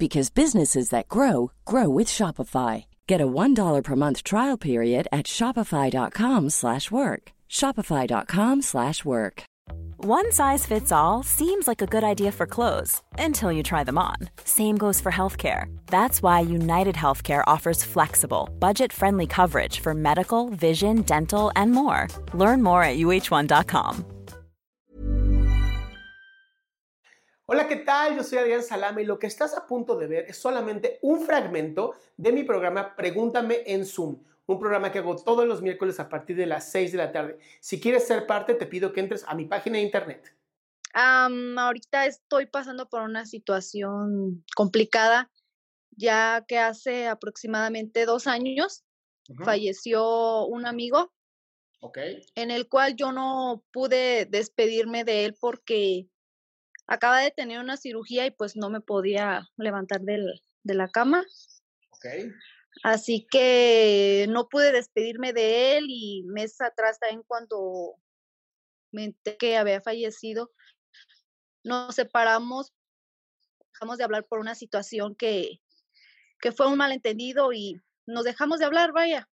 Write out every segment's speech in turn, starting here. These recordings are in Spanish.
because businesses that grow grow with Shopify. Get a $1 per month trial period at shopify.com/work. shopify.com/work. One size fits all seems like a good idea for clothes until you try them on. Same goes for healthcare. That's why United Healthcare offers flexible, budget-friendly coverage for medical, vision, dental, and more. Learn more at uh1.com. Hola, ¿qué tal? Yo soy Adrián Salame y lo que estás a punto de ver es solamente un fragmento de mi programa Pregúntame en Zoom, un programa que hago todos los miércoles a partir de las 6 de la tarde. Si quieres ser parte, te pido que entres a mi página de internet. ahorita estoy pasando por una situación complicada, ya que hace aproximadamente dos años falleció un amigo, en el cual yo no pude despedirme de él porque acaba de tener una cirugía y pues no me podía levantar del, de la cama. Ok. Así que no pude despedirme de él y meses atrás también cuando me enteré que había fallecido, nos separamos, dejamos de hablar por una situación que, que fue un malentendido y nos dejamos de hablar, vaya.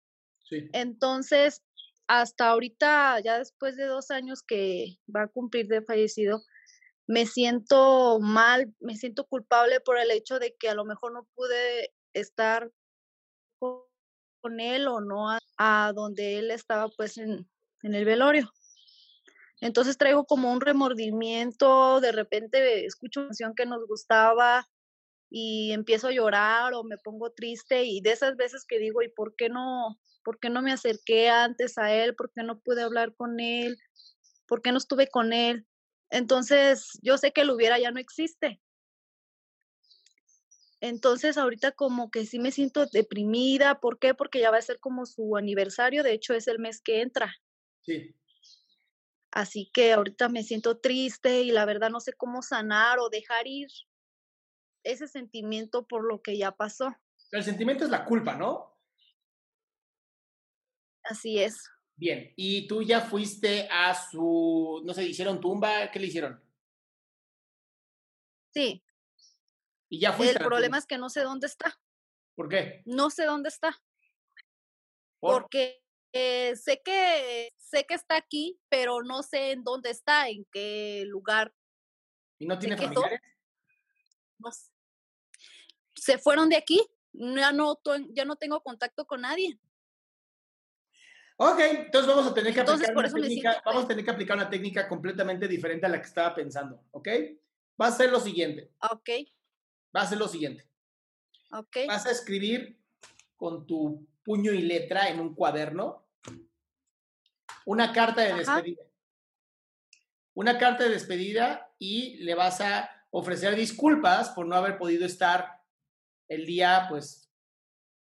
Sí. Entonces, hasta ahorita, ya después de dos años que va a cumplir de fallecido, me siento mal, me siento culpable por el hecho de que a lo mejor no pude estar con él o no a, donde él estaba pues en, en, el velorio. Entonces traigo como un remordimiento, de repente escucho una canción que nos gustaba y empiezo a llorar o me pongo triste y de esas veces que digo, ¿y por qué no, por qué no me acerqué antes a él? ¿Por qué no pude hablar con él? ¿Por qué no estuve con él? Entonces, yo sé que lo hubiera ya no existe. Entonces, ahorita como que sí me siento deprimida. ¿Por qué? Porque ya va a ser como su aniversario. De hecho, es el mes que entra. Sí. Así que ahorita me siento triste y la verdad no sé cómo sanar o dejar ir ese sentimiento por lo que ya pasó. El sentimiento es la culpa, ¿no? Así es. Bien, y tú ya fuiste a su, no sé, ¿hicieron tumba? ¿Qué le hicieron? Sí. ¿Y ya fuiste? El problema es que no sé dónde está. ¿Por qué? No sé dónde está. Porque eh, sé que sé que está aquí, pero no sé en dónde está, en qué lugar. ¿Y no tiene familiares? No Se fueron de aquí. Ya no, ya no tengo contacto con nadie. Ok, entonces vamos a tener que aplicar una técnica, vamos a tener que aplicar una técnica completamente diferente a la que estaba pensando, ¿ok? Va a ser lo siguiente. Ok. Va a ser lo siguiente. Ok. Vas a escribir con tu puño y letra en un cuaderno una carta de despedida. Una carta de despedida y le vas a ofrecer disculpas por no haber podido estar el día, pues,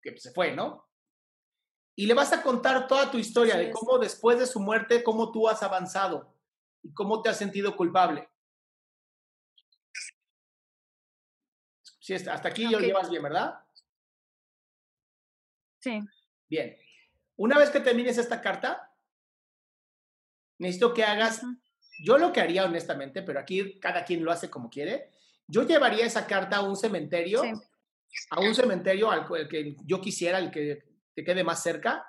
que se fue, ¿no? Y le vas a contar toda tu historia de cómo después de su muerte, cómo tú has avanzado y cómo te has sentido culpable. Sí, hasta aquí lo llevas bien, ¿verdad? Sí. Bien. Una vez que termines esta carta, necesito que hagas, yo lo que haría honestamente, pero aquí cada quien lo hace como quiere, yo llevaría esa carta a un cementerio, a un cementerio al que yo quisiera, al que te quede más cerca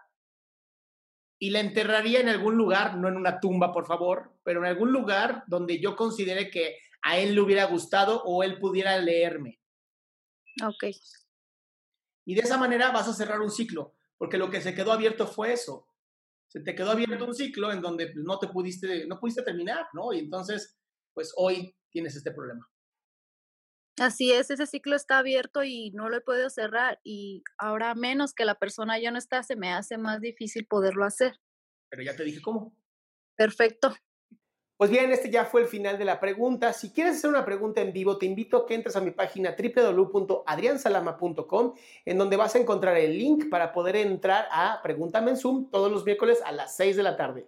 y la enterraría en algún lugar, no en una tumba, por favor, pero en algún lugar donde yo considere que a él le hubiera gustado o él pudiera leerme. Ok. Y de esa manera vas a cerrar un ciclo, porque lo que se quedó abierto fue eso. Se te quedó abierto un ciclo en donde no te pudiste, no pudiste terminar, ¿no? Y entonces, pues hoy tienes este problema. Así es, ese ciclo está abierto y no lo he podido cerrar y ahora menos que la persona ya no está, se me hace más difícil poderlo hacer. Pero ya te dije cómo. Perfecto. Pues bien, este ya fue el final de la pregunta. Si quieres hacer una pregunta en vivo, te invito a que entres a mi página www.adriansalama.com, en donde vas a encontrar el link para poder entrar a Pregúntame en Zoom todos los miércoles a las 6 de la tarde.